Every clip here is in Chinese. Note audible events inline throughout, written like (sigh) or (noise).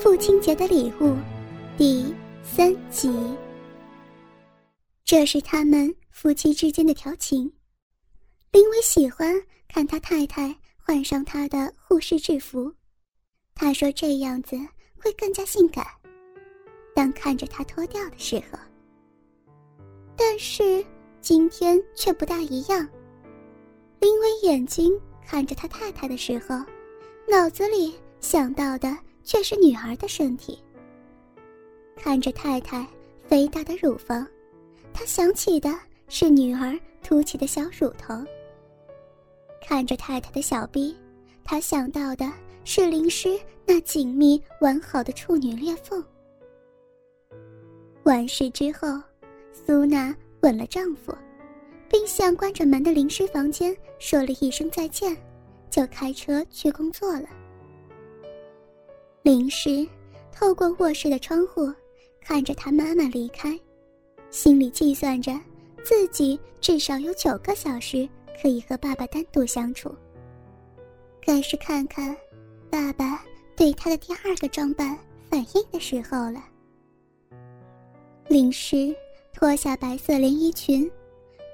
父亲节的礼物，第三集。这是他们夫妻之间的调情。林伟喜欢看他太太换上他的护士制服，他说这样子会更加性感。当看着他脱掉的时候，但是今天却不大一样。林伟眼睛看着他太太的时候，脑子里想到的却是女儿的身体。看着太太肥大的乳房，他想起的是女儿凸起的小乳头。看着太太的小臂，他想到的是淋湿那紧密完好的处女裂缝。完事之后，苏娜吻了丈夫，并向关着门的淋湿房间说了一声再见，就开车去工作了。淋湿透过卧室的窗户，看着他妈妈离开，心里计算着自己至少有九个小时可以和爸爸单独相处。该是看看爸爸对他的第二个装扮反应的时候了。淋湿脱下白色连衣裙，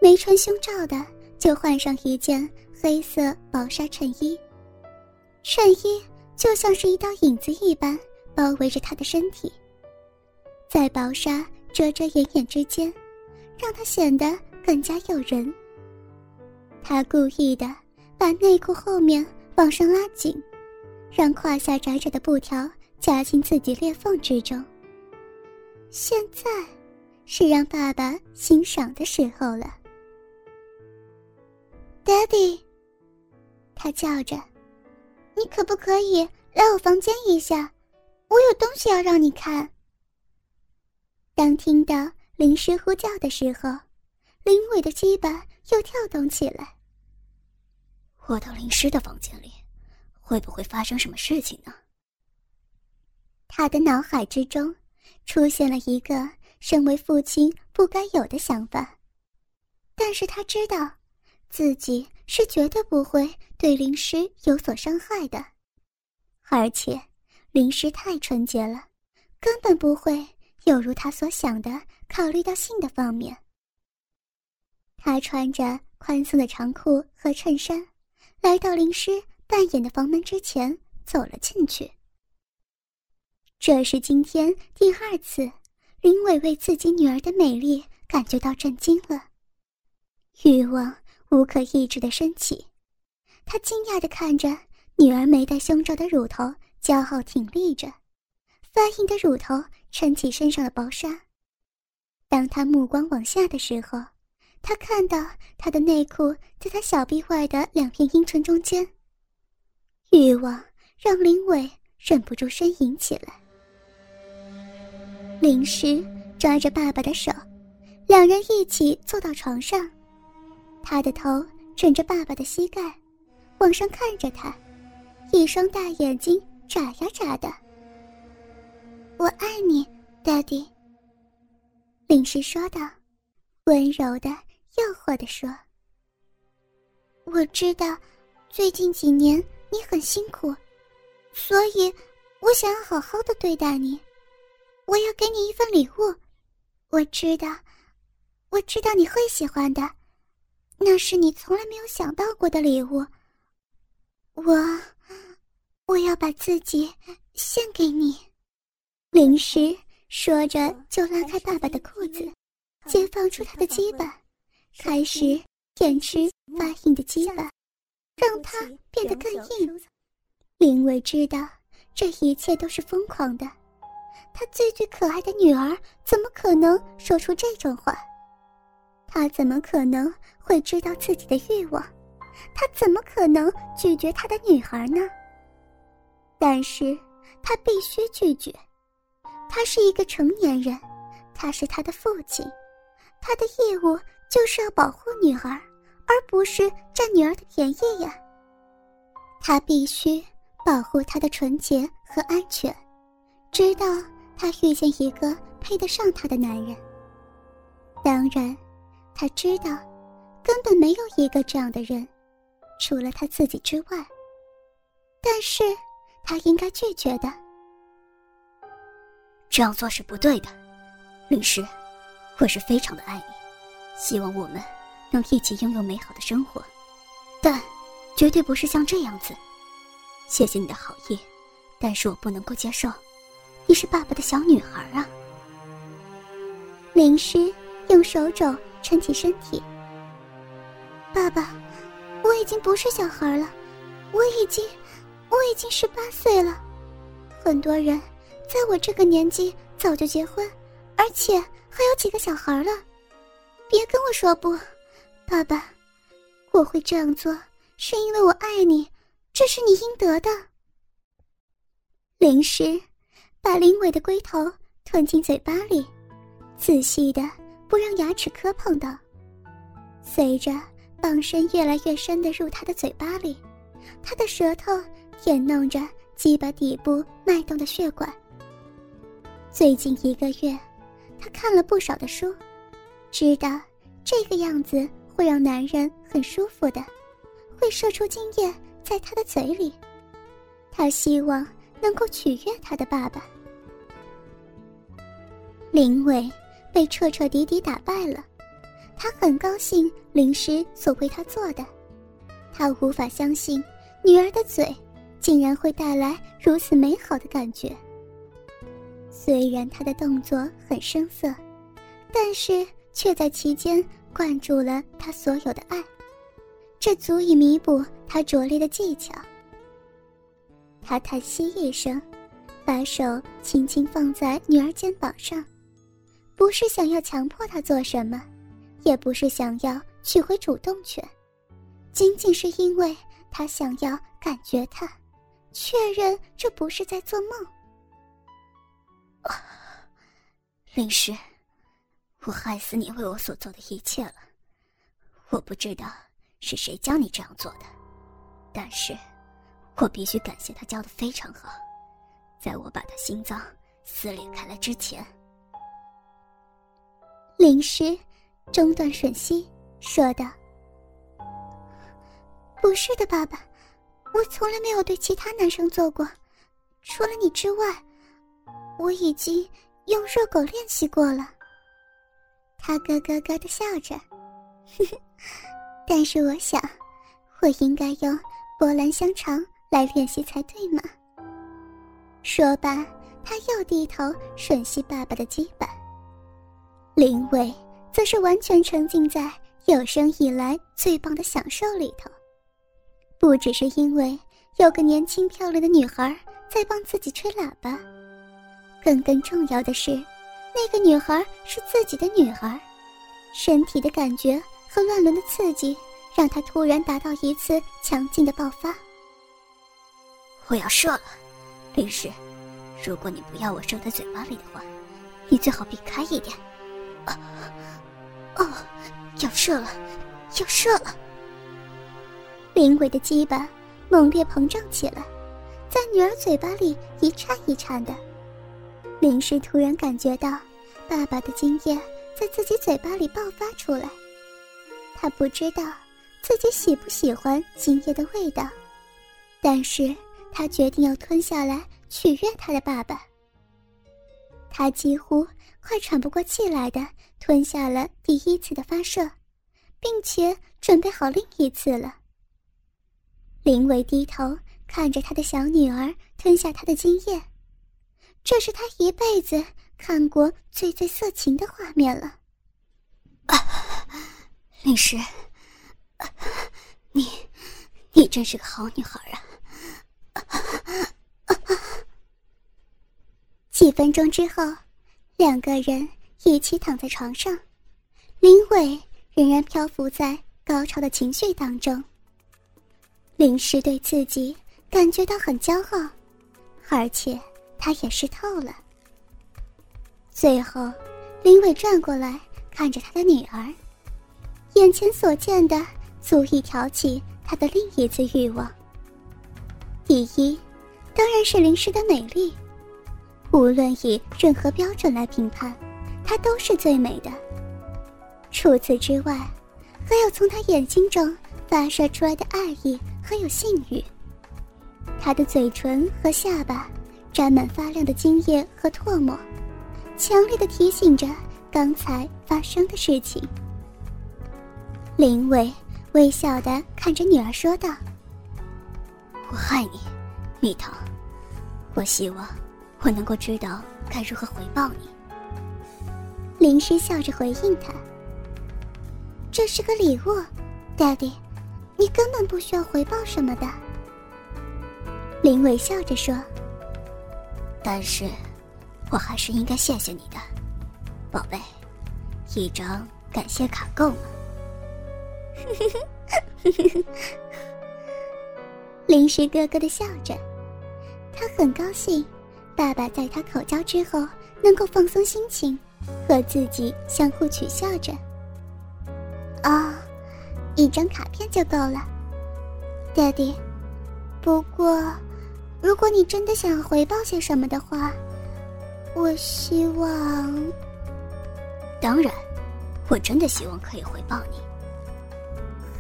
没穿胸罩的就换上一件黑色薄纱衬衣。衬衣就像是一道影子一般包围着他的身体，在薄纱遮遮掩掩之间，让他显得更加诱人。他故意的把内裤后面往上拉紧，让胯下窄窄的布条夹进自己裂缝之中。现在，是让爸爸欣赏的时候了。Daddy，他叫着：“你可不可以来我房间一下？我有东西要让你看。”当听到林师呼叫的时候，林伟的鸡巴又跳动起来。我到林师的房间里，会不会发生什么事情呢？他的脑海之中。出现了一个身为父亲不该有的想法，但是他知道，自己是绝对不会对灵师有所伤害的，而且灵师太纯洁了，根本不会有如他所想的考虑到性的方面。他穿着宽松的长裤和衬衫，来到灵师扮演的房门之前，走了进去。这是今天第二次，林伟为自己女儿的美丽感觉到震惊了，欲望无可抑制的升起。他惊讶地看着女儿没戴胸罩的乳头，骄傲挺立着，发硬的乳头撑起身上的薄纱。当他目光往下的时候，他看到她的内裤在她小臂外的两片阴唇中间。欲望让林伟忍不住呻吟起来。林诗抓着爸爸的手，两人一起坐到床上，他的头枕着爸爸的膝盖，往上看着他，一双大眼睛眨呀眨的。我爱你，Daddy。林诗说道，温柔的、诱惑的说：“我知道，最近几年你很辛苦，所以我想要好好的对待你。”我要给你一份礼物，我知道，我知道你会喜欢的，那是你从来没有想到过的礼物。我，我要把自己献给你。灵石说着，就拉开爸爸的裤子，解放出他的鸡巴，开始舔吃发硬的鸡巴，让它变得更硬。林伟知道，这一切都是疯狂的。他最最可爱的女儿怎么可能说出这种话？他怎么可能会知道自己的欲望？他怎么可能拒绝他的女儿呢？但是他必须拒绝。他是一个成年人，他是他的父亲，他的义务就是要保护女儿，而不是占女儿的便宜呀。他必须保护她的纯洁和安全，直到。他遇见一个配得上他的男人。当然，他知道，根本没有一个这样的人，除了他自己之外。但是，他应该拒绝的，这样做是不对的。律师，我是非常的爱你，希望我们能一起拥有美好的生活，但绝对不是像这样子。谢谢你的好意，但是我不能够接受。你是爸爸的小女孩啊！林诗用手肘撑起身体。爸爸，我已经不是小孩了，我已经，我已经十八岁了。很多人在我这个年纪早就结婚，而且还有几个小孩了。别跟我说不，爸爸，我会这样做是因为我爱你，这是你应得的。林诗。把林伟的龟头吞进嘴巴里，仔细的不让牙齿磕碰到。随着棒身越来越深的入他的嘴巴里，他的舌头舔弄着鸡巴底部脉动的血管。最近一个月，他看了不少的书，知道这个样子会让男人很舒服的，会射出精液在他的嘴里。他希望能够取悦他的爸爸。林伟被彻彻底底打败了，他很高兴灵师所为他做的，他无法相信女儿的嘴竟然会带来如此美好的感觉。虽然他的动作很生涩，但是却在其间灌注了他所有的爱，这足以弥补他拙劣的技巧。他叹息一声，把手轻轻放在女儿肩膀上。不是想要强迫他做什么，也不是想要取回主动权，仅仅是因为他想要感觉他，确认这不是在做梦。林诗，我害死你为我所做的一切了。我不知道是谁教你这样做的，但是，我必须感谢他教的非常好，在我把他心脏撕裂开来之前。林诗中断吮吸，说道：“不是的，爸爸，我从来没有对其他男生做过，除了你之外，我已经用热狗练习过了。”他咯咯咯的笑着，但是我想，我应该用波兰香肠来练习才对嘛。说罢，他又低头吮吸爸爸的肩膀。林伟则是完全沉浸在有生以来最棒的享受里头，不只是因为有个年轻漂亮的女孩在帮自己吹喇叭，更更重要的是，那个女孩是自己的女儿，身体的感觉和乱伦的刺激让他突然达到一次强劲的爆发。我要射了，律师，如果你不要我射在嘴巴里的话，你最好避开一点。要射了，要射了！灵鬼的鸡巴猛烈膨胀起来，在女儿嘴巴里一颤一颤的。林氏突然感觉到爸爸的精液在自己嘴巴里爆发出来，他不知道自己喜不喜欢精液的味道，但是他决定要吞下来取悦他的爸爸。他几乎。快喘不过气来的吞下了第一次的发射，并且准备好另一次了。林伟低头看着他的小女儿吞下他的精液，这是他一辈子看过最最色情的画面了。啊，林诗，你，你真是个好女孩啊！几分钟之后。两个人一起躺在床上，林伟仍然漂浮在高潮的情绪当中。林诗对自己感觉到很骄傲，而且他也湿透了。最后，林伟转过来看着他的女儿，眼前所见的足以挑起他的另一次欲望。第一，当然是林诗的美丽。无论以任何标准来评判，她都是最美的。除此之外，还有从她眼睛中发射出来的爱意和有性欲。她的嘴唇和下巴沾满发亮的精液和唾沫，强烈的提醒着刚才发生的事情。林伟微笑的看着女儿说道：“我爱你，蜜糖。我希望我能够知道该如何回报你。”林诗笑着回应他：“这是个礼物，Daddy，你根本不需要回报什么的。”林伟笑着说：“但是，我还是应该谢谢你的，宝贝。一张感谢卡够吗？” (laughs) 林诗咯咯的笑着，他很高兴，爸爸在他口交之后能够放松心情，和自己相互取笑着。哦，一张卡片就够了爹地。不过，如果你真的想要回报些什么的话，我希望……当然，我真的希望可以回报你。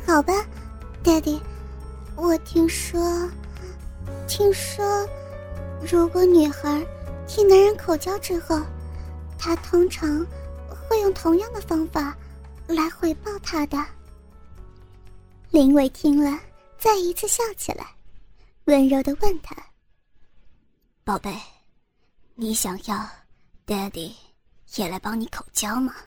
好吧爹地我听说，听说，如果女孩替男人口交之后，她通常会用同样的方法来回报他的。林伟听了，再一次笑起来，温柔的问他：“宝贝，你想要 Daddy 也来帮你口交吗？”